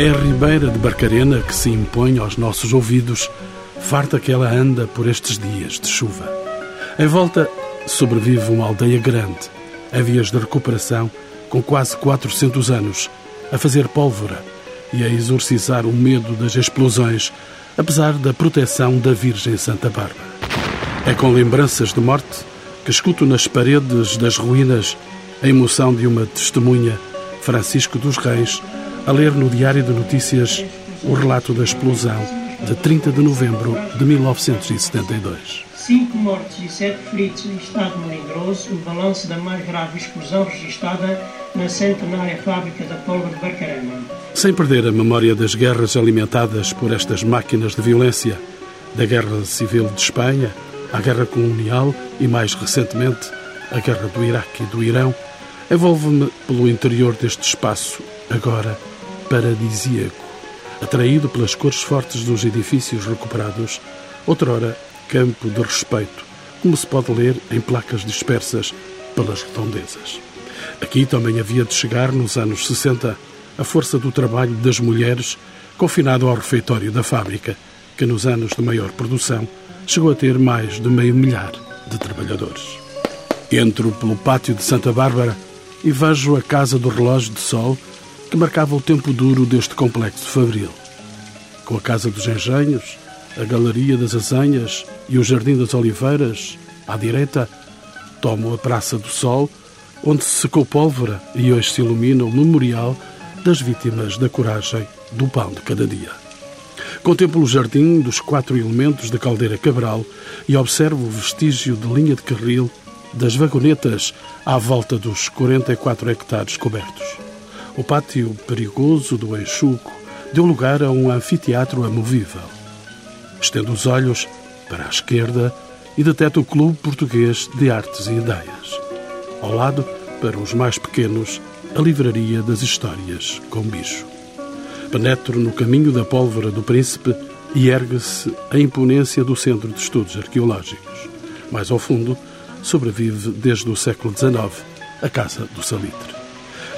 É a ribeira de Barcarena que se impõe aos nossos ouvidos, farta que ela anda por estes dias de chuva. Em volta sobrevive uma aldeia grande, em vias de recuperação, com quase 400 anos, a fazer pólvora e a exorcizar o medo das explosões, apesar da proteção da Virgem Santa Bárbara. É com lembranças de morte que escuto nas paredes das ruínas a emoção de uma testemunha, Francisco dos Reis, a ler no Diário de Notícias o relato da explosão de 30 de novembro de 1972. Cinco mortos e sete feridos em estado melindroso, o balanço da mais grave explosão registrada na centenária fábrica da pólvora de Barcarena. Sem perder a memória das guerras alimentadas por estas máquinas de violência, da Guerra Civil de Espanha, à Guerra Colonial e, mais recentemente, a Guerra do Iraque e do Irão, envolve-me pelo interior deste espaço, agora paradisíaco, atraído pelas cores fortes dos edifícios recuperados, outrora campo de respeito, como se pode ler em placas dispersas pelas redondezas. Aqui também havia de chegar, nos anos 60, a força do trabalho das mulheres, confinado ao refeitório da fábrica, que nos anos de maior produção chegou a ter mais de meio milhar de trabalhadores. Entro pelo pátio de Santa Bárbara e vejo a Casa do Relógio de Sol que marcava o tempo duro deste complexo fabril. Com a Casa dos Engenhos, a Galeria das Azenhas e o Jardim das Oliveiras, à direita, tomo a Praça do Sol, onde se secou pólvora e hoje se ilumina o memorial das vítimas da coragem do pão de cada dia. Contemplo o jardim dos quatro elementos da caldeira Cabral e observo o vestígio de linha de carril das vagonetas à volta dos 44 hectares cobertos. O pátio perigoso do Enxuco deu lugar a um anfiteatro amovível. Estendo os olhos para a esquerda e detecto o Clube Português de Artes e Ideias. Ao lado, para os mais pequenos, a Livraria das Histórias com Bicho. Penetro no caminho da pólvora do Príncipe e ergue-se a imponência do Centro de Estudos Arqueológicos. Mais ao fundo, sobrevive desde o século XIX a Casa do Salitre.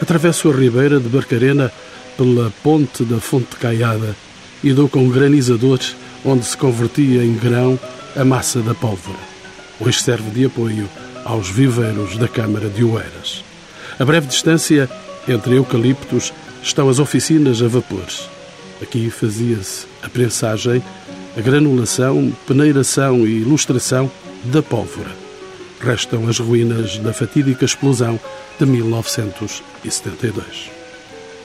Atravesso a ribeira de Barcarena pela ponte da Fonte Caiada e dou com granizadores onde se convertia em grão a massa da pólvora. Hoje serve de apoio aos viveiros da Câmara de Oeiras. A breve distância entre eucaliptos estão as oficinas a vapores. Aqui fazia-se a prensagem, a granulação, peneiração e ilustração da pólvora. Restam as ruínas da fatídica explosão de 1972.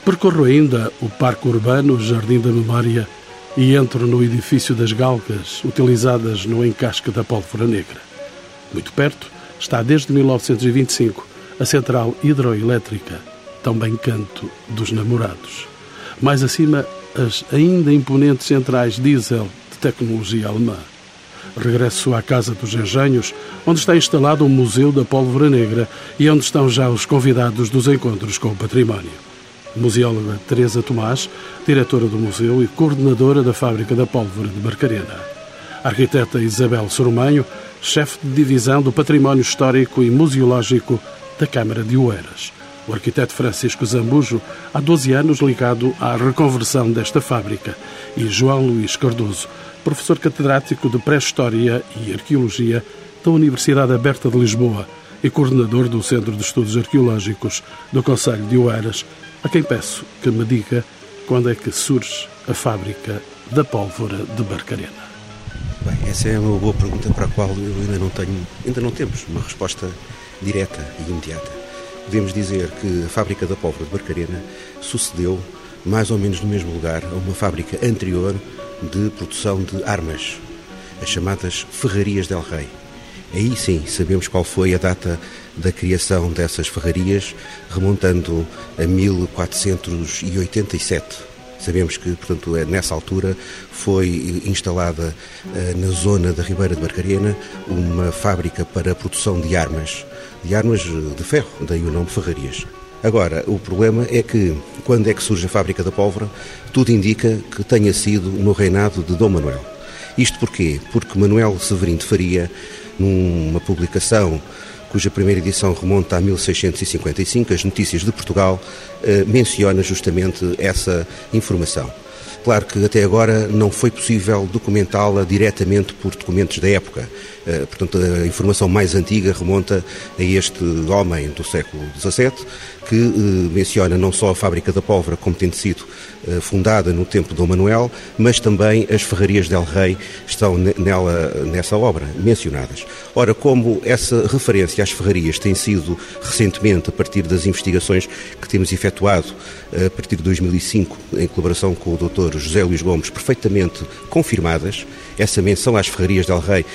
Percorro ainda o Parque Urbano Jardim da Memória e entro no edifício das galgas utilizadas no encasque da pólvora negra. Muito perto está desde 1925 a central hidroelétrica também canto dos namorados. Mais acima, as ainda imponentes centrais diesel de tecnologia alemã. Regresso à Casa dos Engenhos, onde está instalado o Museu da Pólvora Negra e onde estão já os convidados dos encontros com o património. museóloga Teresa Tomás, diretora do museu e coordenadora da Fábrica da Pólvora de Barcarena. Arquiteta Isabel Sormanho, chefe de divisão do Património Histórico e Museológico da Câmara de Oeiras o arquiteto Francisco Zambujo, há 12 anos ligado à reconversão desta fábrica, e João Luís Cardoso, professor catedrático de Pré-História e Arqueologia da Universidade Aberta de Lisboa e coordenador do Centro de Estudos Arqueológicos do Conselho de Oeiras, a quem peço que me diga quando é que surge a fábrica da pólvora de Barcarena. Bem, essa é uma boa pergunta para a qual eu ainda não tenho, ainda não temos uma resposta direta e imediata podemos dizer que a fábrica da pólvora de Barcarena sucedeu, mais ou menos no mesmo lugar, a uma fábrica anterior de produção de armas, as chamadas Ferrarias del Rei. Aí sim sabemos qual foi a data da criação dessas ferrarias, remontando a 1487. Sabemos que, portanto, é nessa altura foi instalada eh, na zona da Ribeira de Barcarena uma fábrica para a produção de armas de armas de ferro, daí o nome Ferrarias. Agora, o problema é que, quando é que surge a fábrica da pólvora, tudo indica que tenha sido no reinado de Dom Manuel. Isto porquê? Porque Manuel Severino de Faria, numa publicação cuja primeira edição remonta a 1655, as Notícias de Portugal, eh, menciona justamente essa informação. Claro que até agora não foi possível documentá-la diretamente por documentos da época. Eh, portanto, a informação mais antiga remonta a este homem do século XVII, que eh, menciona não só a fábrica da pólvora como tendo sido eh, fundada no tempo de Dom Manuel, mas também as ferrarias del Rei estão nela, nessa obra mencionadas. Ora, como essa referência às ferrarias tem sido recentemente, a partir das investigações que temos efetuado a partir de 2005, em colaboração com o Dr. José Luís Gomes, perfeitamente confirmadas, essa menção às ferrarias del Rei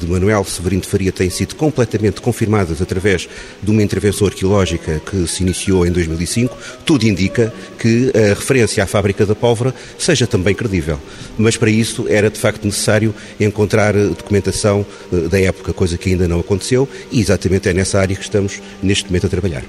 de Manuel Severino de Faria tem sido completamente confirmadas através de uma intervenção arqueológica que se iniciou em 2005, tudo indica que a referência à fábrica da pólvora seja também credível. Mas para isso era de facto necessário encontrar documentação eh, da época, coisa que ainda não aconteceu, e exatamente é nessa área que estamos neste momento a trabalhar.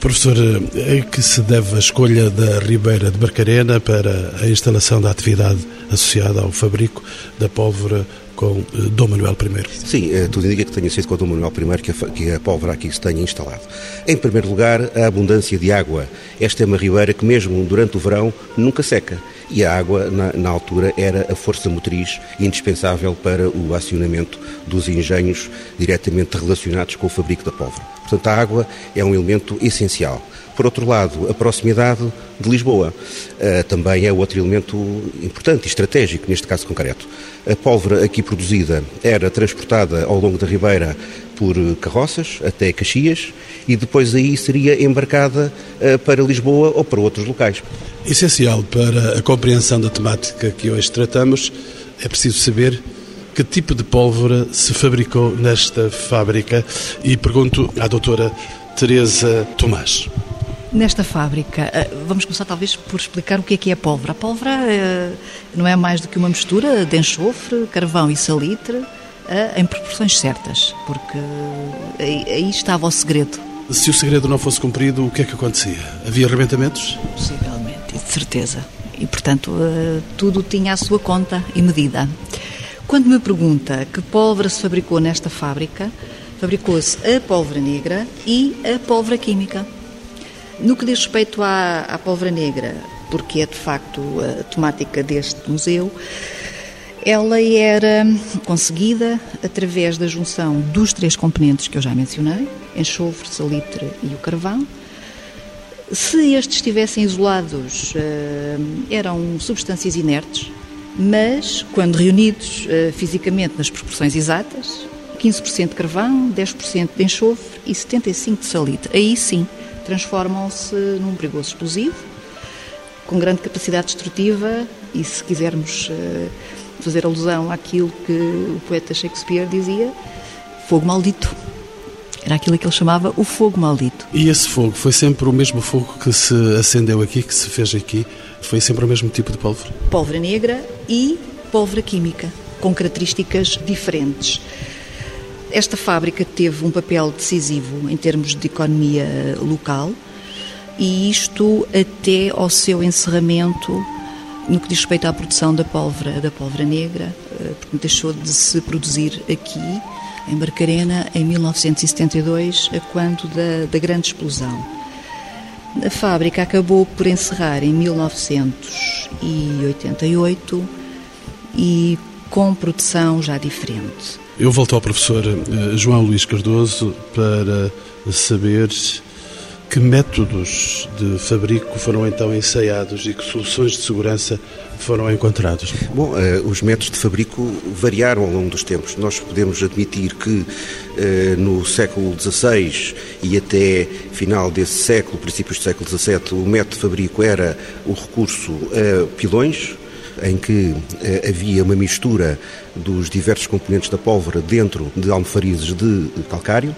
Professor, é que se deve a escolha da Ribeira de Barcarena para a instalação da atividade associada ao fabrico da pólvora com eh, Dom Manuel I. Sim, eh, tudo indica que tenha sido com Dom Manuel I que a, que a pólvora aqui se tenha instalado. Em primeiro lugar, a abundância de água. Esta é uma ribeira que mesmo durante o verão nunca seca e a água, na, na, altura, era a força motriz indispensável para o acionamento dos engenhos diretamente relacionados com o fabrico da pólvora. Portanto, a água é um elemento essencial. Por outro lado, a proximidade de Lisboa uh, também é outro elemento importante e estratégico neste caso concreto. A pólvora aqui produzida era transportada ao longo da Ribeira por carroças até Caxias e depois aí seria embarcada uh, para Lisboa ou para outros locais. Essencial para a compreensão da temática que hoje tratamos é preciso saber que tipo de pólvora se fabricou nesta fábrica e pergunto à doutora Teresa Tomás. Nesta fábrica, eh, vamos começar talvez por explicar o que é que é a pólvora. A pólvora eh, não é mais do que uma mistura de enxofre, carvão e salitre eh, em proporções certas, porque aí estava o segredo. Se o segredo não fosse cumprido, o que é que acontecia? Havia arrebentamentos? Possivelmente, de certeza. E, portanto, tudo tinha a sua conta e medida. Quando me pergunta que pólvora se fabricou nesta fábrica, fabricou-se a pólvora negra e a pólvora química. No que diz respeito à, à pólvora negra, porque é de facto a temática deste museu, ela era conseguida através da junção dos três componentes que eu já mencionei, enxofre, salitre e o carvão. Se estes estivessem isolados, eh, eram substâncias inertes, mas quando reunidos eh, fisicamente nas proporções exatas, 15% de carvão, 10% de enxofre e 75% de salitre. Aí sim, transformam-se num perigoso explosivo, com grande capacidade destrutiva e, se quisermos eh, fazer alusão àquilo que o poeta Shakespeare dizia, fogo maldito. Era aquilo que ele chamava o fogo maldito. E esse fogo foi sempre o mesmo fogo que se acendeu aqui, que se fez aqui? Foi sempre o mesmo tipo de pólvora? Pólvora negra e pólvora química, com características diferentes. Esta fábrica teve um papel decisivo em termos de economia local e isto até ao seu encerramento no que diz respeito à produção da pólvora, da pólvora negra, eh, porque deixou de se produzir aqui, em Barcarena, em 1972, a quando da, da grande explosão. A fábrica acabou por encerrar em 1988 e com produção já diferente. Eu volto ao professor eh, João Luís Cardoso para saber que métodos de fabrico foram então ensaiados e que soluções de segurança foram encontrados? Bom, eh, os métodos de fabrico variaram ao longo dos tempos. Nós podemos admitir que eh, no século XVI e até final desse século, princípios do século XVII, o método de fabrico era o recurso a pilões, em que eh, havia uma mistura dos diversos componentes da pólvora dentro de almofarizes de calcário.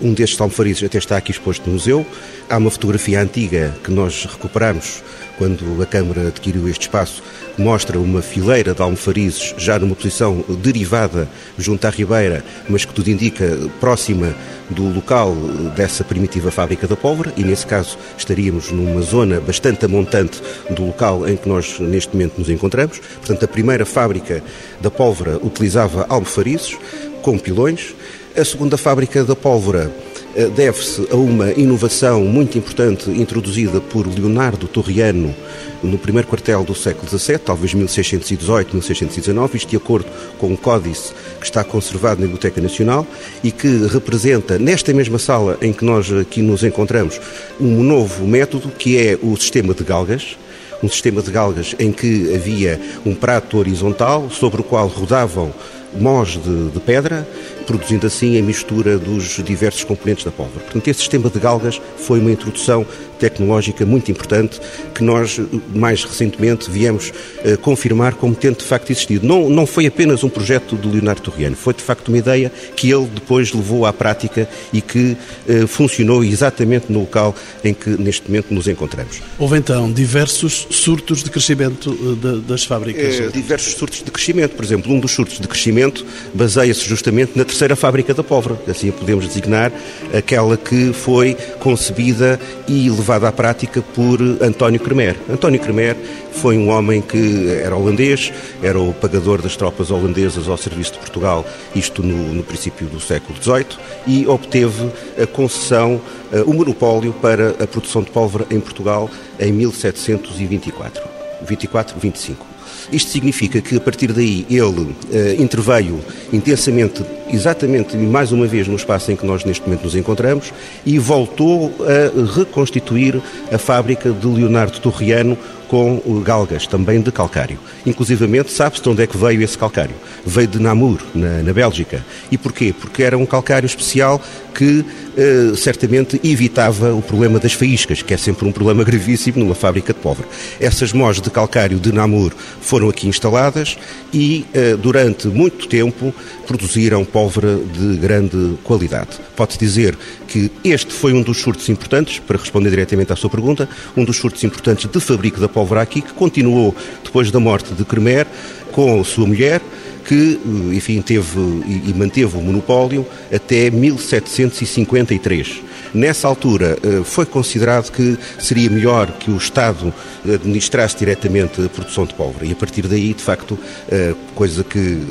Um destes almofarizes até está aqui exposto no museu. Há uma fotografia antiga que nós recuperamos quando a Câmara adquiriu este espaço, que mostra uma fileira de almofarizes já numa posição derivada junto à Ribeira, mas que tudo indica próxima do local dessa primitiva fábrica da pólvora, e nesse caso estaríamos numa zona bastante amontante do local em que nós neste momento nos encontramos. Portanto, a primeira fábrica da pólvora utilizava almofarizes com pilões, A segunda fábrica da pólvora eh, deve-se a uma inovação muito importante introduzida por Leonardo Torriano no primeiro quartel do século XVII, talvez 1618, 1619, isto de acordo com um códice que está conservado na Biblioteca Nacional e que representa, nesta mesma sala em que nós aqui nos encontramos, um novo método que é o sistema de galgas, um sistema de galgas em que havia um prato horizontal sobre o qual rodavam mós de, de pedra produzindo assim a mistura dos diversos componentes da pólvora. Portanto, esse sistema de galgas foi uma introdução tecnológica muito importante que nós, mais recentemente, viemos uh, confirmar como tendo de facto existido. Não, não foi apenas um projeto de Leonardo Torriano, foi de facto uma ideia que ele depois levou à prática e que uh, funcionou exatamente no local em que neste momento nos encontramos. Houve então diversos surtos de crescimento de, das fábricas? diversos surtos de crescimento. Por exemplo, um dos surtos de crescimento baseia-se justamente na terceira fábrica da pólvora, assim podemos designar aquela que foi concebida e levada à prática por António Kremer. António Kremer foi um homem que era holandês, era o pagador das tropas holandesas ao serviço de Portugal, isto no, no princípio do século XVIII, e obteve a concessão, eh, o monopólio para a produção de pólvora em Portugal em 1724. 24, 25. Isto significa que, a partir daí, ele uh, interveio intensamente, exatamente mais uma vez no espaço em que nós neste momento nos encontramos, e voltou a reconstituir a fábrica de Leonardo Torriano com galgas, também de calcário. Inclusivamente, sabe-se de onde é que veio esse calcário. Veio de Namur, na, na Bélgica. E porquê? Porque era um calcário especial que eh, certamente evitava o problema das faíscas, que é sempre um problema gravíssimo numa fábrica de pólvora. Essas mós de calcário de Namur foram aqui instaladas e, eh, durante muito tempo, produziram pólvora de grande qualidade. Pode-se dizer que este foi um dos surtos importantes, para responder diretamente à sua pergunta, um dos surtos importantes de fabrico da pólvora aqui, que continuou depois da morte de Kremer com sua mulher, que, eh, enfim, teve e manteve o monopólio até 1753. Nessa altura eh, foi considerado que seria melhor que o Estado administrasse diretamente a produção de pólvora e a partir daí, de facto, eh, coisa que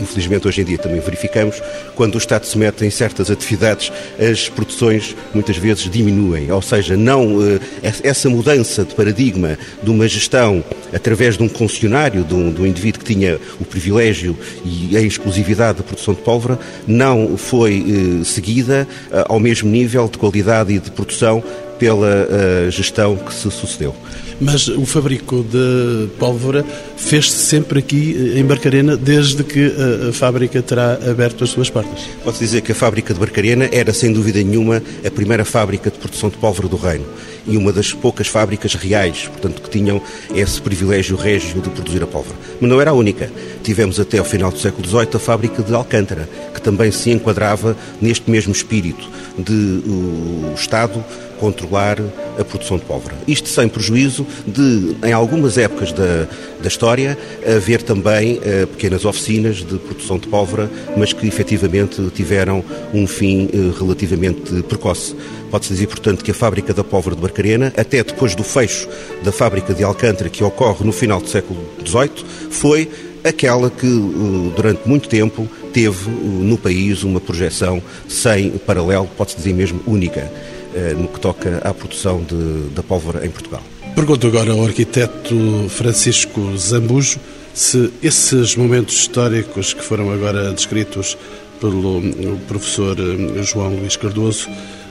infelizmente hoje em dia também verificamos, quando o Estado se mete em certas atividades, as produções muitas vezes diminuem. Ou seja, não eh, essa mudança de paradigma de uma gestão através de um concessionário, de um, de um indivíduo que tinha o privilégio e a exclusividade da produção de pólvora, não foi eh, seguida eh, ao mesmo nível de qualidade e de produção pela gestão que se sucedeu mas o fabrico de pólvora fez-se sempre aqui em Barcarena, desde que a, a, fábrica terá aberto as suas portas. Pode-se dizer que a fábrica de Barcarena era, sem dúvida nenhuma, a primeira fábrica de produção de pólvora do Reino e uma das poucas fábricas reais, portanto, que tinham esse privilégio régio de produzir a pólvora. Mas não era a única. Tivemos até ao final do século XVIII a fábrica de Alcântara, que também se enquadrava neste mesmo espírito de o Estado controlar a produção de pólvora. Isto sem prejuízo de, em algumas épocas da, da história, haver também uh, pequenas oficinas de produção de pólvora, mas que efetivamente tiveram um fim uh, relativamente precoce. Pode-se dizer, portanto, que a fábrica da pólvora de Barcarena, até depois do fecho da fábrica de Alcântara, que ocorre no final do século XVIII, foi aquela que, eh, durante muito tempo, teve no país uma projeção sem paralelo, pode-se dizer mesmo única. Eh, no que toca à produção de, da pólvora em Portugal. Pergunto agora ao arquiteto Francisco Zambujo se esses momentos históricos que foram agora descritos pelo professor eh, João Luís Cardoso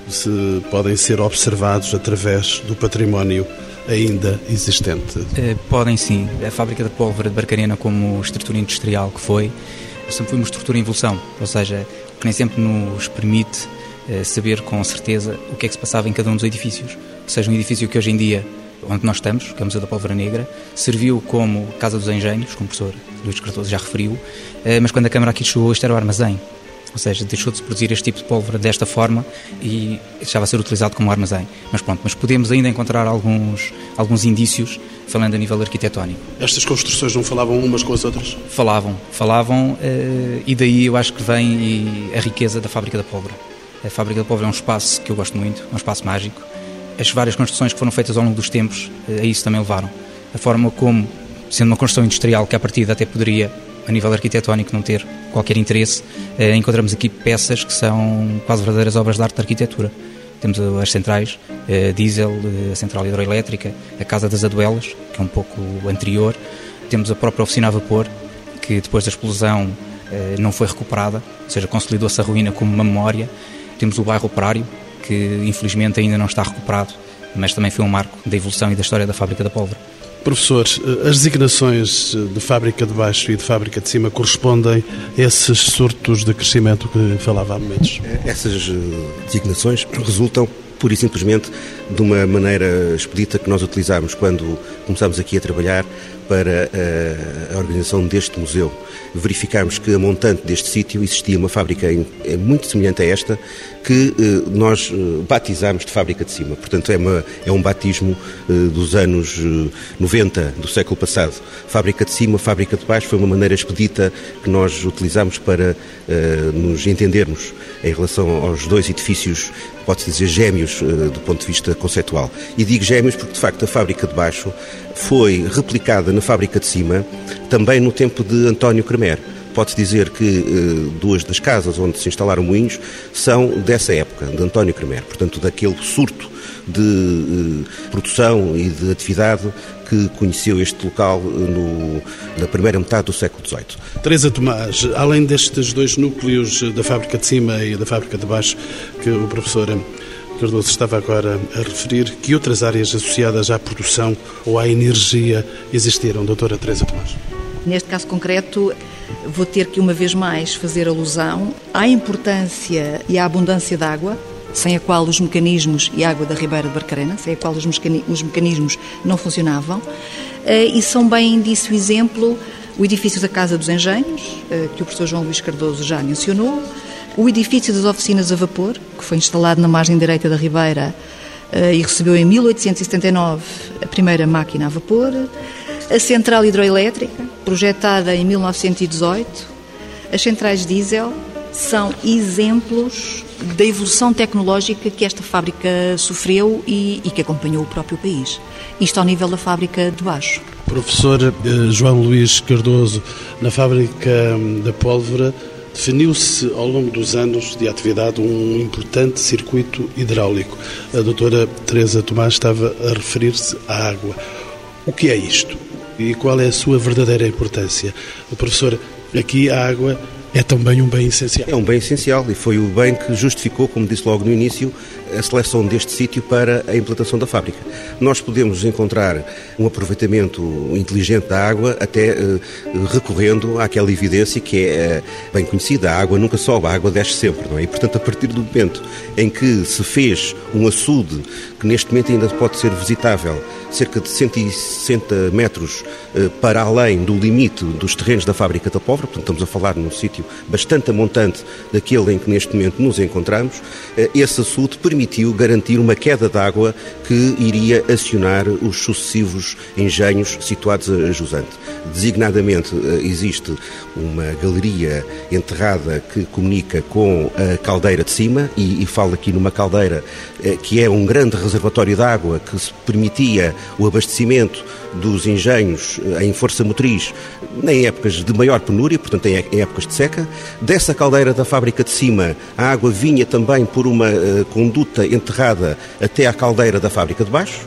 se podem ser observados através do património ainda existente? Eh, podem sim. A fábrica de pólvora de Barcarena, como estrutura industrial que foi, sempre foi uma estrutura em evolução, ou seja, que nem sempre nos permite saber com certeza o que é que se passava em cada um dos edifícios. Ou seja, um edifício que hoje em dia, onde nós estamos, que é o Museu da Pólvora Negra, serviu como Casa dos Engenhos, como o professor Luís Cardoso já referiu, eh, mas quando a Câmara aqui chegou, isto era o armazém. Ou seja, deixou de se produzir este tipo de pólvora desta forma e estava a ser utilizado como armazém. Mas pronto, mas podemos ainda encontrar alguns, alguns indícios, falando a nível arquitetónico. Estas construções não falavam umas com as outras? Falavam, falavam, eh, e daí eu acho que vem a riqueza da fábrica da pólvora. A Fábrica da Pólvora é um espaço que eu gosto muito, é um espaço mágico. As várias construções que foram feitas ao longo dos tempos eh, a isso também levaram. A forma como, sendo uma construção industrial que à partida até poderia a nível arquitetónico, não ter qualquer interesse, eh, encontramos aqui peças que são quase verdadeiras obras de arte de arquitetura. Temos as centrais, a diesel, a central hidroelétrica, a Casa das Aduelas, que é um pouco anterior. Temos a própria oficina a vapor, que depois da explosão eh, não foi recuperada, ou seja, consolidou-se a ruína como uma memória. Temos o bairro operário, que infelizmente ainda não está recuperado, mas também foi um marco da evolução e da história da fábrica da pólvora. Professor, eh, as designações de fábrica de baixo e de fábrica de cima correspondem a esses surtos de crescimento que falava há momentos? Essas eh, designações resultam pura e simplesmente de uma maneira expedita que nós utilizamos quando começamos aqui a trabalhar para eh, a organização deste museu. Verificámos que a montante deste sítio existia uma fábrica é muito semelhante a esta que eh, nós eh, batizámos de fábrica de cima. Portanto, é, uma, é um batismo dos anos 90 do século passado. Fábrica de cima, fábrica de baixo foi uma maneira expedita que nós utilizámos para nos entendermos em relação aos dois edifícios, pode-se dizer gêmeos do ponto de vista conceitual. E digo gêmeos porque, de facto, a fábrica de baixo foi replicada na fábrica de cima também no tempo de António Cremer. Pode-se dizer que eh, duas das casas onde se instalaram moinhos são dessa época, de António Cremer, portanto, daquele surto de eh, produção e de atividade que conheceu este local eh, no, na primeira metade do século XVIII. Teresa Tomás, além destes dois núcleos da fábrica de cima e da fábrica de baixo que o professor Cardoso estava agora a referir, que outras áreas associadas à produção ou à energia existiram, doutora Teresa Tomás? Neste caso concreto, vou ter que uma vez mais fazer alusão à importância e à abundância de água, sem a qual os mecanismos, e água da Ribeira de Barcarena, sem a qual os mecanismos não funcionavam, eh, e são bem disso exemplo o edifício da Casa dos Engenhos, eh, que o professor João Luís Cardoso já mencionou, o edifício das oficinas a vapor, que foi instalado na margem direita da Ribeira eh, e recebeu em 1879 a primeira máquina a vapor, a central hidroelétrica, projetada em 1918, as centrais diesel, são exemplos da evolução tecnológica que esta fábrica sofreu e, e, que acompanhou o próprio país. Isto ao nível da fábrica de baixo. Professor eh, João Luís Cardoso, na fábrica hum, da pólvora, definiu-se ao longo dos anos de atividade um importante circuito hidráulico. A doutora Teresa Tomás estava a referir-se à água. O que é isto? E qual é a sua verdadeira importância? O professor, aqui a água é também um bem essencial. É um bem essencial e foi o bem que justificou, como disse logo no início, a seleção deste sítio para a implantação da fábrica. Nós podemos encontrar um aproveitamento inteligente da água até uh, recorrendo àquela evidência que é uh, bem conhecida, a água nunca sobe, a água desce sempre, não é? E, portanto, a partir do momento em que se fez um açude, que neste momento ainda pode ser visitável, cerca de 160 metros uh, para além do limite dos terrenos da fábrica da Póvoa, portanto, estamos a falar num sítio bastante amontante daquele em que neste momento nos encontramos, esse açude permitiu garantir uma queda d'água que iria acionar os sucessivos engenhos situados a jusante. Designadamente, eh, existe uma galeria enterrada que comunica com a caldeira de cima, e, e falo aqui numa caldeira eh, que é um grande reservatório de água que permitia o abastecimento dos engenhos eh, em força motriz em épocas de maior penúria, portanto em épocas de seca. Dessa caldeira da fábrica de cima, a água vinha também por uma uh, conduta enterrada até à caldeira da fábrica de baixo,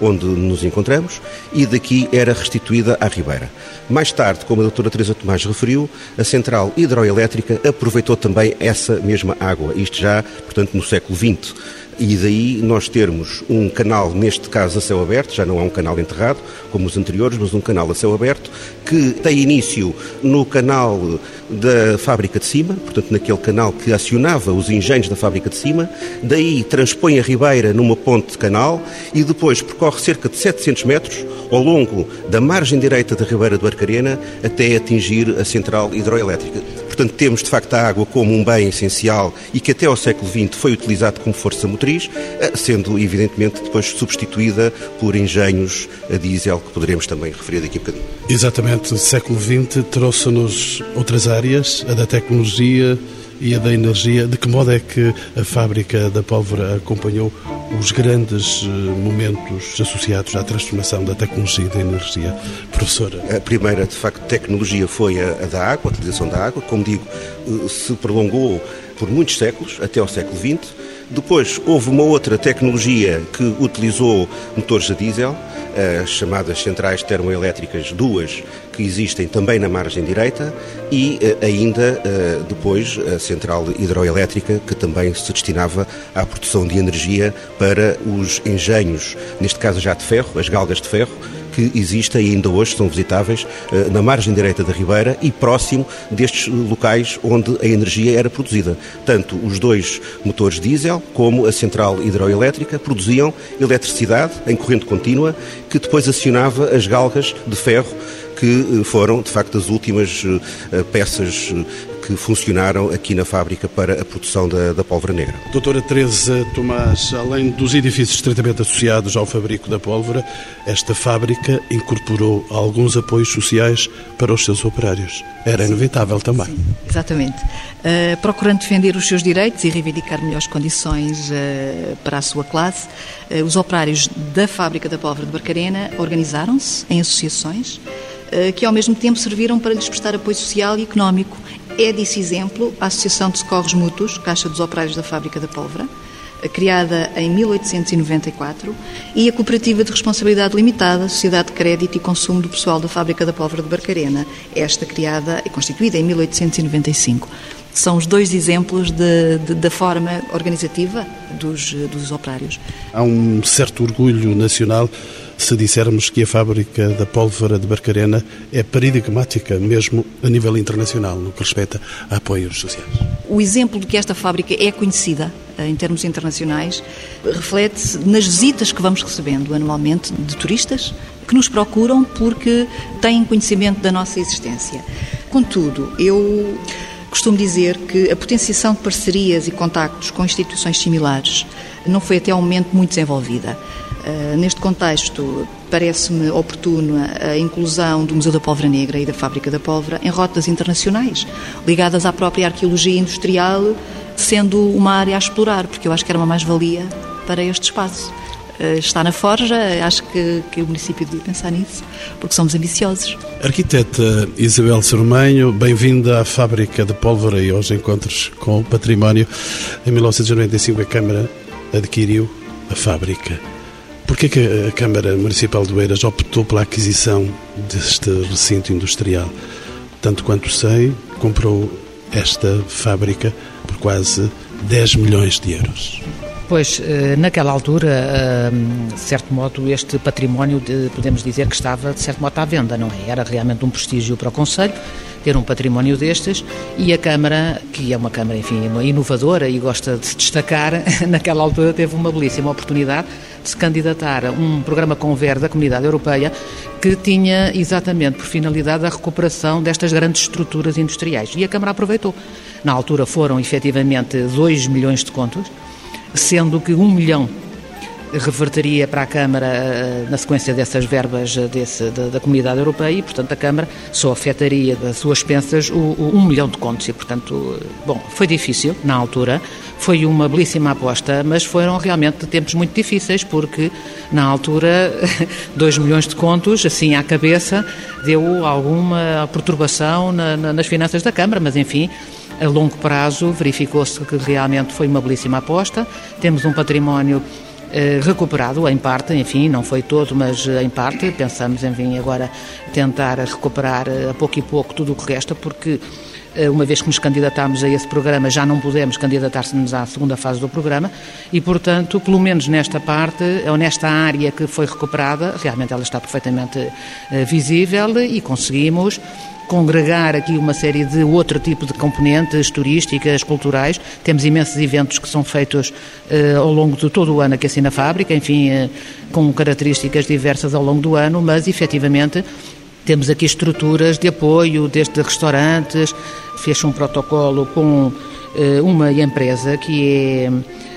onde nos encontramos, e daqui era restituída à Ribeira. Mais tarde, como a doutora Teresa Tomás referiu, a central hidroelétrica aproveitou também essa mesma água, isto já, portanto, no século XX e daí nós termos um canal, neste caso a céu aberto, já não é um canal enterrado como os anteriores, mas um canal a céu aberto, que tem início no canal da fábrica de cima, portanto naquele canal que acionava os engenhos da fábrica de cima, daí transpõe a Ribeira numa ponte de canal e depois percorre cerca de 700 metros ao longo da margem direita da Ribeira do Arcarena até atingir a central hidroelétrica. Portanto, temos de facto a água como um bem essencial e que até ao século XX foi utilizado como força motriz, eh, sendo evidentemente depois substituída por engenhos a diesel, que poderemos também referir daqui a bocadinho. Exatamente, o século XX trouxe-nos outras áreas, a da tecnologia e a da energia. De que modo é que a fábrica da pólvora acompanhou os grandes eh, momentos associados à transformação da tecnologia e da energia? Professora. A primeira, de facto, tecnologia foi a, a da água, a utilização da água. Como digo, eh, se prolongou por muitos séculos, até ao século XX. Depois houve uma outra tecnologia que utilizou motores a diesel, as chamadas centrais termoelétricas, duas que existem também na margem direita, e eh, ainda eh, depois a central hidroelétrica, que também se destinava à produção de energia para os engenhos, neste caso já de ferro, as galgas de ferro, que existem e ainda hoje são visitáveis eh, na margem direita da Ribeira e próximo destes locais onde a energia era produzida. Tanto os dois motores diesel como a central hidroelétrica produziam eletricidade em corrente contínua que depois acionava as galgas de ferro que eh, foram, de facto, as últimas eh, peças que funcionaram aqui na fábrica para a produção da, da pólvora negra. Doutora Teresa Tomás, além dos edifícios estreitamente associados ao fabrico da pólvora, esta fábrica incorporou alguns apoios sociais para os seus operários. Era inevitável também. Sim, exatamente. Uh, procurando defender os seus direitos e reivindicar melhores condições uh, para a sua classe, uh, os operários da fábrica da pólvora de Barcarena organizaram-se em associações que ao mesmo tempo serviram para lhes prestar apoio social e económico é disso exemplo a Associação de Socorros Mútuos, Caixa dos Operários da Fábrica da Pólvora, criada em 1894, e a Cooperativa de Responsabilidade Limitada, Sociedade de Crédito e Consumo do Pessoal da Fábrica da Pólvora de Barcarena, esta criada e constituída em 1895. São os dois exemplos de, de, da forma organizativa dos, dos operários. Há um certo orgulho nacional se dissermos que a fábrica da pólvora de Barcarena é paradigmática mesmo a nível internacional no que respeita a apoios sociais. O exemplo de que esta fábrica é conhecida eh, em termos internacionais reflete-se nas visitas que vamos recebendo anualmente de turistas que nos procuram porque têm conhecimento da nossa existência. Contudo, eu costumo dizer que a potenciação de parcerias e contactos com instituições similares não foi até ao momento muito desenvolvida. Uh, neste contexto, parece-me oportuna a inclusão do Museu da Pólvora Negra e da Fábrica da Pólvora em rotas internacionais, ligadas à própria arqueologia industrial, sendo uma área a explorar, porque eu acho que era uma mais-valia para este espaço. Uh, está na Forja, acho que, que, o município devia pensar nisso, porque somos ambiciosos. Arquiteta Isabel Sormenho, bem-vinda à Fábrica de Pólvora e aos encontros com o património. Em 1995 a Câmara adquiriu a fábrica. Porquê que a Câmara Municipal de Oeiras optou pela aquisição deste recinto industrial? Tanto quanto sei, comprou esta fábrica por quase 10 milhões de euros. Pois, eh, naquela altura, eh, de certo modo, este património, podemos dizer que estava, de certo modo, à venda, não é? Era realmente um prestígio para o Conselho ter um património destes e a Câmara, que é uma Câmara, enfim, inovadora e gosta de se destacar, naquela altura teve uma belíssima oportunidade de se candidatar a um programa Conver da Comunidade Europeia que tinha exatamente por finalidade a recuperação destas grandes estruturas industriais. E a Câmara aproveitou. Na altura foram efetivamente 2 milhões de contos, sendo que 1 um milhão reverteria para a Câmara eh, na sequência dessas verbas eh, desse, da, da, Comunidade Europeia e, portanto, a Câmara só afetaria das suas pensas o, o, um milhão de contos e, portanto, eh, bom, foi difícil na altura, foi uma belíssima aposta, mas foram realmente tempos muito difíceis porque, na altura, dois milhões de contos, assim à cabeça, deu alguma perturbação na, na, nas finanças da Câmara, mas, enfim, a longo prazo verificou-se que realmente foi uma belíssima aposta. Temos um património eh, recuperado em parte, enfim, não foi todo, mas eh, em parte. Pensamos, enfim, agora tentar recuperar eh, a pouco e pouco tudo o que resta, porque uma vez que nos candidatámos a esse programa, já não podemos candidatar-nos à segunda fase do programa e, portanto, pelo menos nesta parte, ou nesta área que foi recuperada, realmente ela está perfeitamente visível e conseguimos congregar aqui uma série de outro tipo de componentes turísticas, culturais. Temos imensos eventos que são feitos uh, ao longo de todo o ano aqui assim na fábrica, enfim, com características diversas ao longo do ano, mas efetivamente temos aqui estruturas de apoio, desde restaurantes, fez um protocolo com uh, uma empresa que é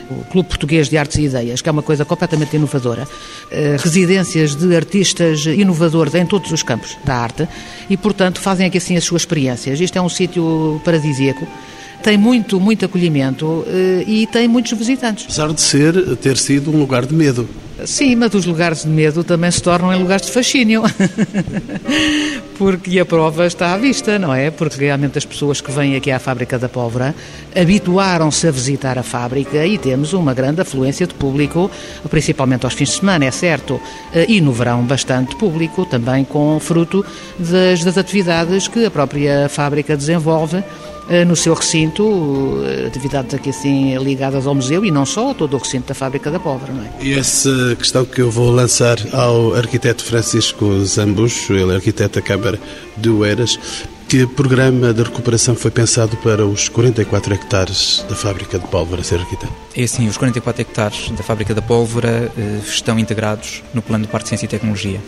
o Clube Português de Artes e Ideias, que é uma coisa completamente inovadora, eh, residências de artistas inovadores em todos os campos da arte e, portanto, fazem aqui assim as suas experiências. Isto é um sítio paradisíaco tem muito, muito acolhimento e tem muitos visitantes. Apesar de ser, ter sido um lugar de medo. Sim, mas os lugares de medo também se tornam em lugares de fascínio. Porque a prova está à vista, não é? Porque realmente as pessoas que vêm aqui à fábrica da pólvora habituaram-se a visitar a fábrica e temos uma grande afluência de público, principalmente aos fins de semana, é certo, e no verão bastante público, também com fruto das, das atividades que a própria fábrica desenvolve eh, no seu recinto, eh, atividades aqui assim ligadas ao museu e não só, todo o recinto da Fábrica da Pólvora. Não é? E essa questão que eu vou lançar ao arquiteto Francisco Zambucho, ele é arquiteto da Câmara de Oeiras, que programa de recuperação foi pensado para os 44 hectares da fábrica de pólvora, ser arquiteto? É assim, os 44 hectares da fábrica da pólvora eh, estão integrados no plano de Parque de Ciência e Tecnologia.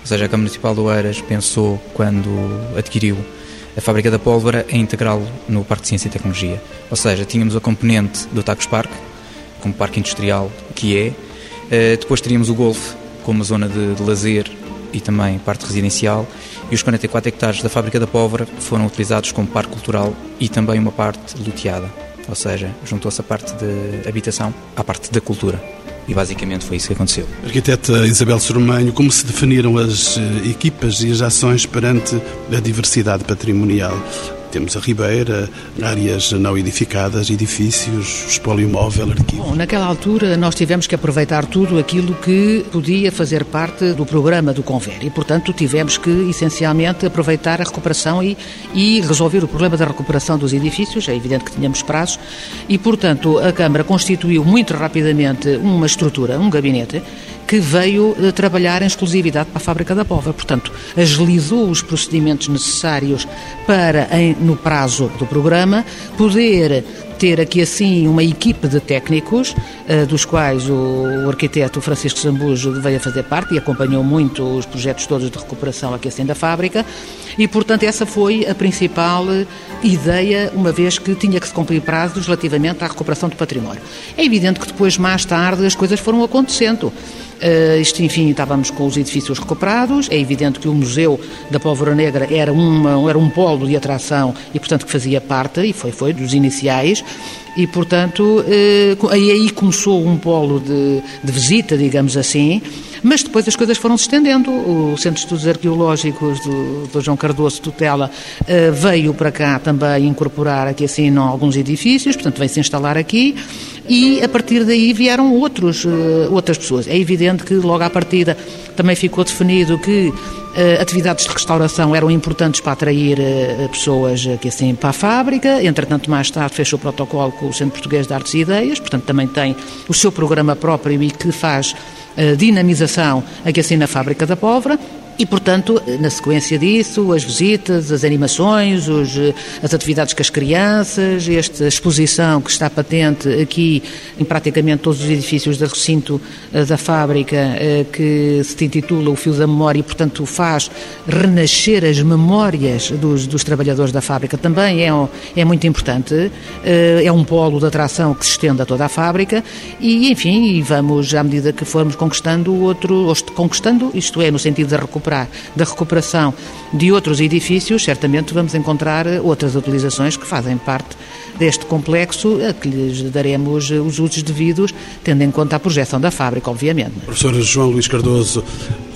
Ou seja, a Câmara Municipal de Oeiras pensou, quando adquiriu a fábrica da pólvora é integrá-lo no Parque de Ciência e Tecnologia. Ou seja, tínhamos a componente do Tacos Park, como parque industrial que é, eh, depois teríamos o Golfe como zona de, de lazer e também parte residencial, e os 44 hectares da fábrica da pólvora foram utilizados como parque cultural e também uma parte luteada, ou seja, juntou-se a parte de habitação à parte da cultura. E basicamente foi isso que aconteceu. Arquiteta Isabel Sormanho, como se definiram as eh, equipas e as ações perante a diversidade patrimonial? Temos a Ribeira, áreas não edificadas, edifícios, espólio móvel, arquivo. Bom, naquela altura nós tivemos que aproveitar tudo aquilo que podia fazer parte do programa do Conver e, portanto, tivemos que essencialmente aproveitar a recuperação e, e resolver o problema da recuperação dos edifícios. É evidente que tínhamos prazos e, portanto, a Câmara constituiu muito rapidamente uma estrutura, um gabinete que veio eh, trabalhar em exclusividade para a fábrica da Pova. Portanto, agilizou os procedimentos necessários para, em, no prazo do programa, poder ter aqui assim uma equipe de técnicos, eh, dos quais o, arquiteto Francisco Zambujo veio a fazer parte e acompanhou muito os projetos todos de recuperação aqui assim da fábrica, e portanto essa foi a principal ideia, uma vez que tinha que se cumprir prazos relativamente à recuperação do património. É evidente que depois, mais tarde, as coisas foram acontecendo. Uh, isto, enfim, estávamos com os edifícios recuperados. É evidente que o Museu da Pólvora Negra era, uma, era um polo de atração e, portanto, que fazia parte, e foi, foi dos iniciais. E, portanto, uh, aí começou um polo de, de visita, digamos assim, mas depois as coisas foram se estendendo. O Centro de Estudos Arqueológicos do, do João Cardoso Tutela uh, veio para cá também incorporar aqui assim alguns edifícios, portanto veio se instalar aqui e a partir daí vieram outros, uh, outras pessoas. É evidente que logo à partida também ficou definido que Uh, atividades de restauração eram importantes para atrair uh, pessoas aqui assim para a fábrica. Entretanto, mais tarde fechou o protocolo com o Centro Português de Artes e Ideias, portanto, também tem o seu programa próprio e que faz dinamização aqui assim na fábrica da Pólvora. E, portanto, na sequência disso, as visitas, as animações, os, as atividades com as crianças, esta exposição que está patente aqui em praticamente todos os edifícios do recinto eh, da fábrica, eh, que se intitula O Fio da Memória e, portanto, faz renascer as memórias dos, dos trabalhadores da fábrica, também é, é muito importante. Eh, é um polo de atração que se estende a toda a fábrica e, enfim, vamos, à medida que formos conquistando outro, conquistando, isto é, no sentido da recuperação recuperar, da recuperação de outros edifícios, certamente vamos encontrar outras utilizações que fazem parte deste complexo, a que lhes daremos os usos devidos, tendo em conta a projeção da fábrica, obviamente. Professor João Luís Cardoso,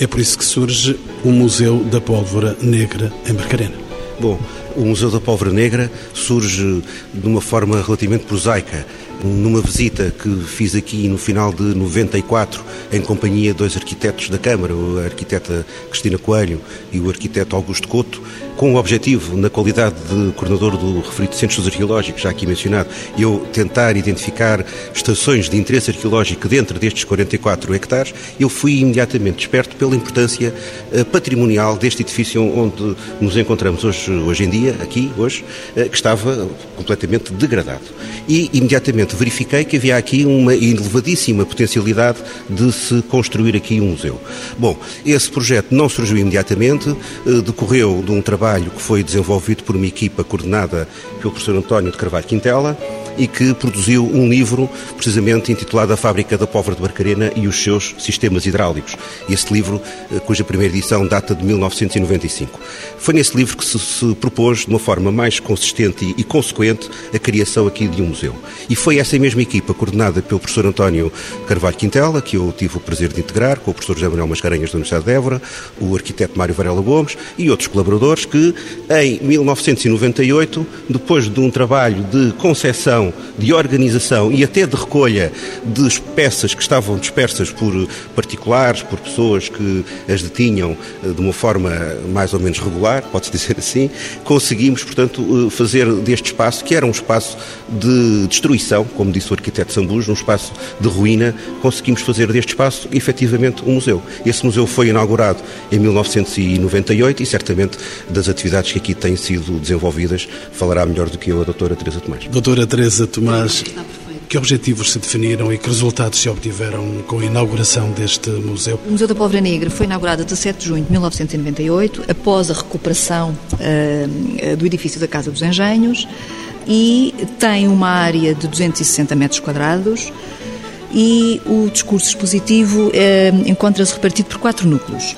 é por isso que surge o Museu da Pólvora Negra em Barcarena. Bom, o Museu da Pólvora Negra surge de uma forma relativamente prosaica numa visita que fiz aqui no final de 94, em companhia de dois arquitetos da Câmara, a arquiteta Cristina Coelho e o arquiteto Augusto Couto, com o objetivo, na qualidade de coordenador do referido Centro Arqueológicos, já aqui mencionado, eu tentar identificar estações de interesse arqueológico dentro destes 44 hectares, eu fui imediatamente desperto pela importância eh, patrimonial deste edifício onde nos encontramos hoje, hoje em dia, aqui, hoje, eh, que estava completamente degradado. E imediatamente verifiquei que havia aqui uma elevadíssima potencialidade de se construir aqui um museu. Bom, esse projeto não surgiu imediatamente, eh, decorreu de um trabalho trabalho que foi desenvolvido por uma equipa coordenada pelo professor António de Carvalho Quintela e que produziu um livro precisamente intitulado A Fábrica da Póvoa de Barcarena e os seus sistemas hidráulicos. Esse livro, eh, cuja primeira edição data de 1995. Foi nesse livro que se, se propôs, de uma forma mais consistente e, e consequente, a criação aqui de um museu. E foi essa mesma equipa, coordenada pelo professor António Carvalho Quintela, que eu tive o prazer de integrar, com o professor José Manuel Mascarenhas da Universidade de Évora, o arquiteto Mário Varela Gomes e outros colaboradores que, em 1998, depois de um trabalho de concepção, de organização e até de recolha de peças que estavam dispersas por particulares, por pessoas que as detinham eh, de uma forma mais ou menos regular, pode-se dizer assim, conseguimos, portanto, eh, fazer deste espaço, que era um espaço de destruição, como disse o arquiteto Sambujo, um espaço de ruína, conseguimos fazer deste espaço, efetivamente, um museu. Esse museu foi inaugurado em 1998 e, certamente, das atividades que aqui têm sido desenvolvidas, falará melhor do que eu a doutora Teresa Tomás. Doutora Teresa Tomás, que objetivos se definiram e que resultados se obtiveram com a inauguração deste museu? O Museu da Pólvora Negra foi inaugurado a 17 de junho de 1998, após a recuperação uh, do edifício da Casa dos Engenhos, e tem uma área de 260 metros quadrados e o discurso expositivo uh, encontra-se repartido por quatro núcleos.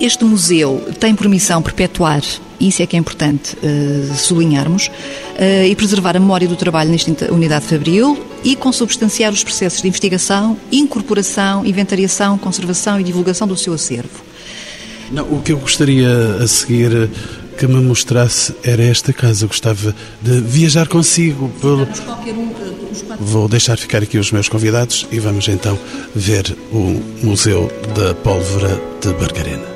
Este museu tem por missão perpetuar, isso é que é importante uh, sublinharmos, uh, e preservar a memória do trabalho nesta unidade fabril e consubstanciar os processos de investigação, incorporação, inventariação, conservação e divulgação do seu acervo. Não, o que eu gostaria a seguir que me mostrasse era esta casa. Eu gostava de viajar consigo. Pelo... Vou deixar ficar aqui os meus convidados e vamos então ver o Museu da Pólvora de Barcarena.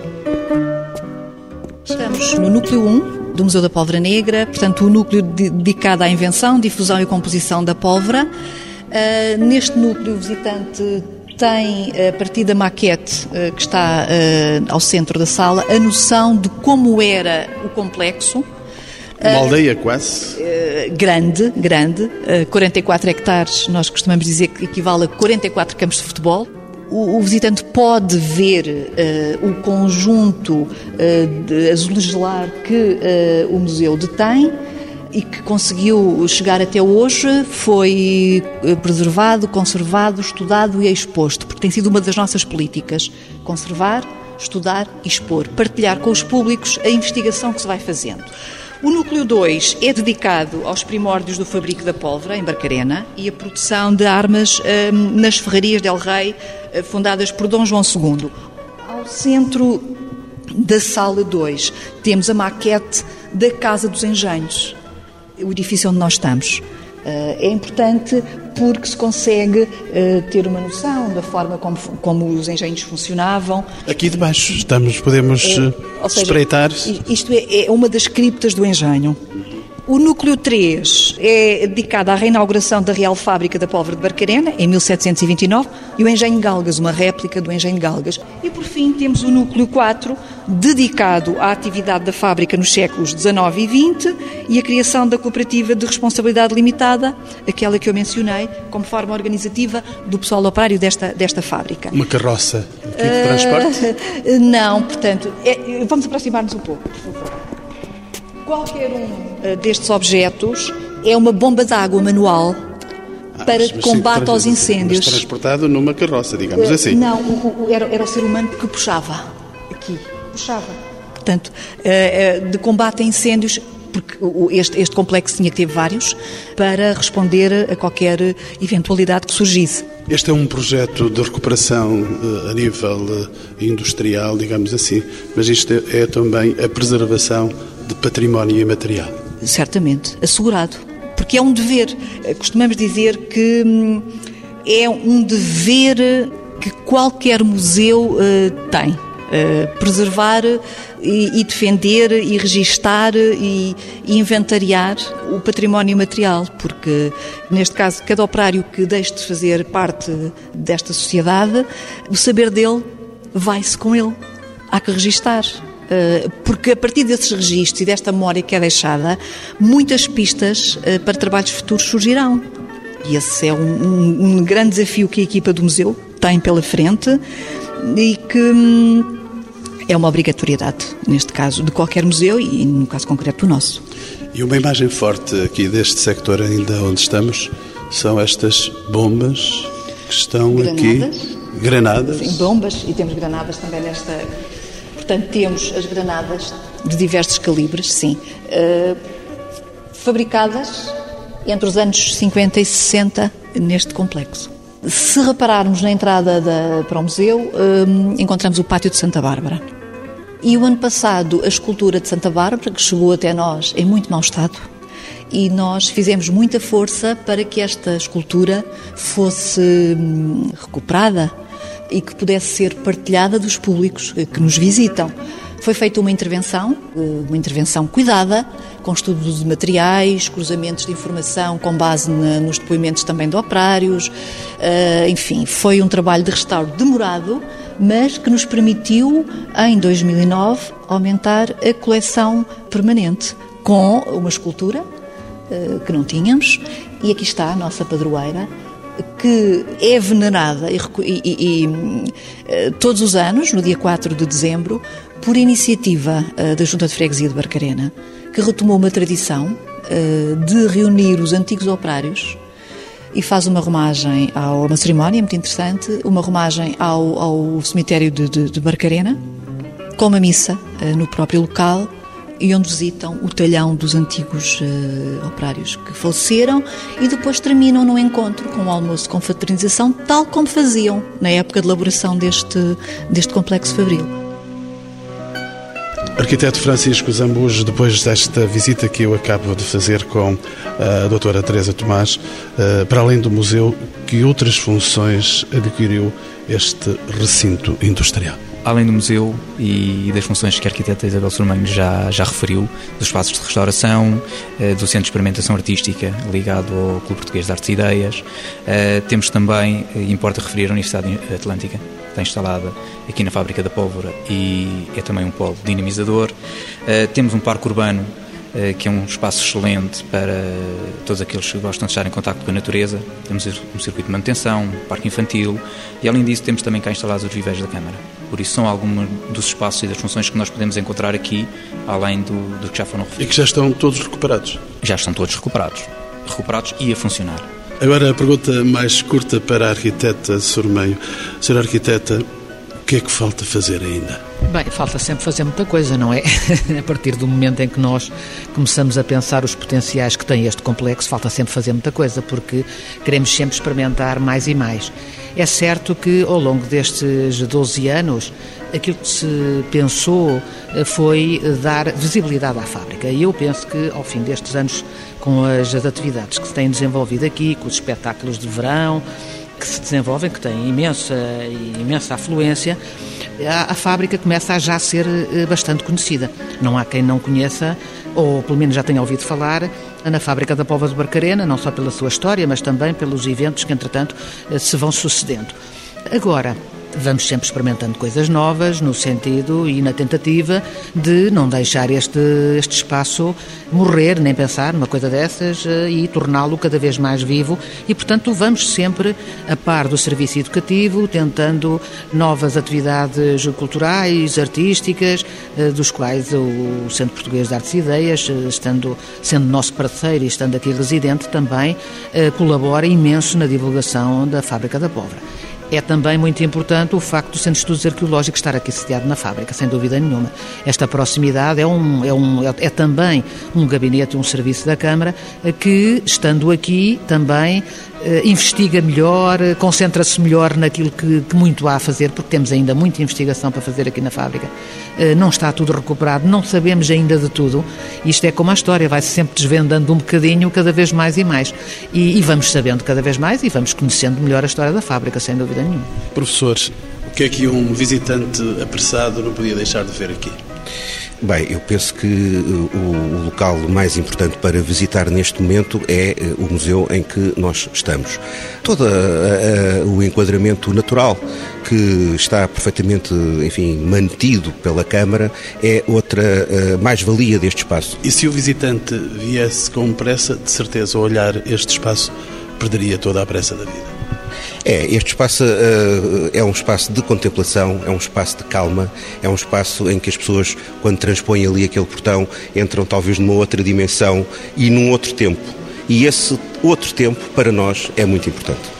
Estamos no núcleo 1 do Museu da Pólvora Negra, portanto, o núcleo dedicado à invenção, difusão e composição da pólvora. Uh, neste núcleo, o visitante tem, a partir da maquete uh, que está ao centro da sala, a noção de como era o complexo. Uma aldeia quase? grande, grande, 44 hectares, nós costumamos dizer que equivale a 44 campos de futebol o, o visitante pode ver uh, o conjunto uh, de azulejelar que uh, o museu detém e que conseguiu chegar até hoje, foi preservado, conservado, estudado e exposto, porque tem sido uma das nossas políticas: conservar, estudar e expor, partilhar com os públicos a investigação que se vai fazendo. O núcleo 2 é dedicado aos primórdios do fabrico da pólvora, em Barcarena, e a produção de armas hum, nas ferrarias del Rei, fundadas por Dom João II. Ao centro da sala 2 temos a maquete da Casa dos Engenhos, o edifício onde nós estamos. Eh, é importante porque se consegue uh, ter uma noção da forma como, como os engenhos funcionavam. Aqui debaixo estamos, podemos é, seja, espreitar. Isto é, é uma das criptas do engenho. O núcleo 3 é dedicado à reinauguração da Real Fábrica da Pólvora de Barcarena, em 1729, e o Engenho Galgas, uma réplica do Engenho Galgas. E, por fim, temos o núcleo 4, dedicado à atividade da fábrica nos séculos XIX e XX e a criação da Cooperativa de Responsabilidade Limitada, aquela que eu mencionei, como forma organizativa do pessoal operário desta, desta fábrica. Uma carroça de transporte? Uh, não, portanto, é, vamos aproximar-nos um pouco, por favor. Qualquer um uh, destes objetos é uma bomba de água manual ah, para mas, mas combate sim, aos incêndios. Mas transportado numa carroça, digamos uh, assim. Não, o, o, era, era o ser humano que puxava aqui, puxava. Portanto, uh, de combate a incêndios, porque este, este complexo tinha que ter vários para responder a qualquer eventualidade que surgisse. Este é um projeto de recuperação a nível industrial, digamos assim, mas isto é, é também a preservação de património imaterial. Certamente, assegurado. Porque é um dever. Eh, costumamos dizer que hum, é um dever que qualquer museu uh, tem. Uh, preservar e, e, defender e registar e, e, inventariar o património material, porque neste caso cada operário que deixe de fazer parte desta sociedade, o saber dele vai-se com ele. Há que registar. Eh, porque a partir desses registros e desta memória que é deixada, muitas pistas eh, para trabalhos futuros surgirão. E esse é um, um, um grande desafio que a equipa do museu tem pela frente e que hum, é uma obrigatoriedade, neste caso, de qualquer museu e no caso concreto do nosso. E uma imagem forte aqui deste sector ainda onde estamos são estas bombas que estão granadas. aqui. Granadas? Sim, bombas e temos granadas também nesta. Portanto, temos as granadas de diversos calibres, sim, uh, fabricadas entre os anos 50 e 60 neste complexo. Se repararmos na entrada da, para o museu, uh, encontramos o Pátio de Santa Bárbara. E o ano passado, a escultura de Santa Bárbara, que chegou até nós em muito mau estado, e nós fizemos muita força para que esta escultura fosse hum, recuperada e que pudesse ser partilhada dos públicos que nos visitam. Foi feita uma intervenção, eh, uma intervenção cuidada, com estudo de materiais, cruzamentos de informação com base nos depoimentos também de operários. Eh, enfim, foi um trabalho de restauro demorado, mas que nos permitiu, em 2009, aumentar a coleção permanente com uma escultura eh, que não tínhamos, e aqui está a nossa padroeira, que é venerada e, e, e, eh, todos os anos, no dia 4 de dezembro, por iniciativa eh, da Junta de Freguesia de Barcarena, que retomou uma tradição de reunir os antigos operários e faz uma romagem a uma cerimónia muito interessante, uma romagem ao, ao cemitério de, de, de Barcarena, com uma missa no próprio local e onde visitam o talhão dos antigos uh, operários que faleceram e depois terminam no encontro com o almoço com fraternização, tal como faziam na época de elaboração deste, deste complexo fabril. Arquiteto Francisco Zambujo, depois desta visita que eu acabo de fazer com eh, a doutora Teresa Tomás, eh, para além do museu, que outras funções adquiriu este recinto industrial? Além do museu e das funções que a arquiteta Isabel Sormanho já, já referiu, dos espaços de restauração, eh, do Centro de Experimentação Artística ligado ao Clube Português de Artes e Ideias, eh, temos também, eh, importa referir, a Universidade Atlântica, que está instalada aqui na Fábrica da Pólvora e é também um polo dinamizador. Temos um parque urbano que é um espaço excelente para todos aqueles que gostam de estar em contato com a natureza. Temos um circuito de manutenção, um parque infantil e, além disso, temos também cá instalados os viveiros da Câmara. Por isso, são alguns dos espaços e das funções que nós podemos encontrar aqui, além do, do que já foram referidos. E que já estão todos recuperados? Já estão todos recuperados. Recuperados e a funcionar. Agora, a pergunta mais curta para a arquiteta Sormeio. Senhora arquiteta, o que é que falta fazer ainda? Bem, falta sempre fazer muita coisa, não é? a partir do momento em que nós começamos a pensar os potenciais que tem este complexo, falta sempre fazer muita coisa, porque queremos sempre experimentar mais e mais. É certo que ao longo destes 12 anos, aquilo que se pensou eh, foi dar visibilidade à fábrica. E eu penso que ao fim destes anos, com as atividades que se têm desenvolvido aqui, com os espetáculos de verão, que se desenvolvem, que têm imensa, imensa afluência, a, a fábrica começa a já ser eh, bastante conhecida. Não há quem não conheça, ou pelo menos já tenha ouvido falar, na fábrica da Pova de Barcarena, não só pela sua história, mas também pelos eventos que, entretanto, eh, se vão sucedendo. Agora, vamos sempre experimentando coisas novas no sentido e na tentativa de não deixar este, este espaço morrer, nem pensar numa coisa dessas eh, e torná-lo cada vez mais vivo e, portanto, vamos sempre a par do serviço educativo, tentando novas atividades culturais, artísticas, eh, dos quais o Centro Português de Artes e Ideias, eh, estando, sendo nosso parceiro e estando aqui residente, também colabora imenso na divulgação da Fábrica da Pólvora. É também muito importante o facto do Centro de Estudos Arqueológicos estar aqui sediado na fábrica, sem dúvida nenhuma. Esta proximidade é, um, é, um, é, é também um gabinete, um serviço da Câmara, que, estando aqui, também eh, investiga melhor, eh, concentra-se melhor naquilo que, que, muito há a fazer, porque temos ainda muita investigação para fazer aqui na fábrica. Eh, não está tudo recuperado, não sabemos ainda de tudo. Isto é como a história, vai-se sempre desvendando um bocadinho, cada vez mais e mais. E, e, vamos sabendo cada vez mais e vamos conhecendo melhor a história da fábrica, sem dúvida nenhuma. Professores, o que é que um visitante apressado não podia deixar de ver aqui? Bem, eu penso que uh, o local mais importante para visitar neste momento é uh, o museu em que nós estamos. Todo o enquadramento natural que está perfeitamente, enfim, mantido pela Câmara é outra mais-valia deste espaço. E se o visitante viesse com pressa, de certeza, a olhar este espaço, perderia toda a pressa da vida? É, este espaço uh, é um espaço de contemplação, é um espaço de calma, é um espaço em que as pessoas, quando transpõem ali aquele portão, entram talvez numa outra dimensão e num outro tempo. e esse outro tempo para nós é muito importante.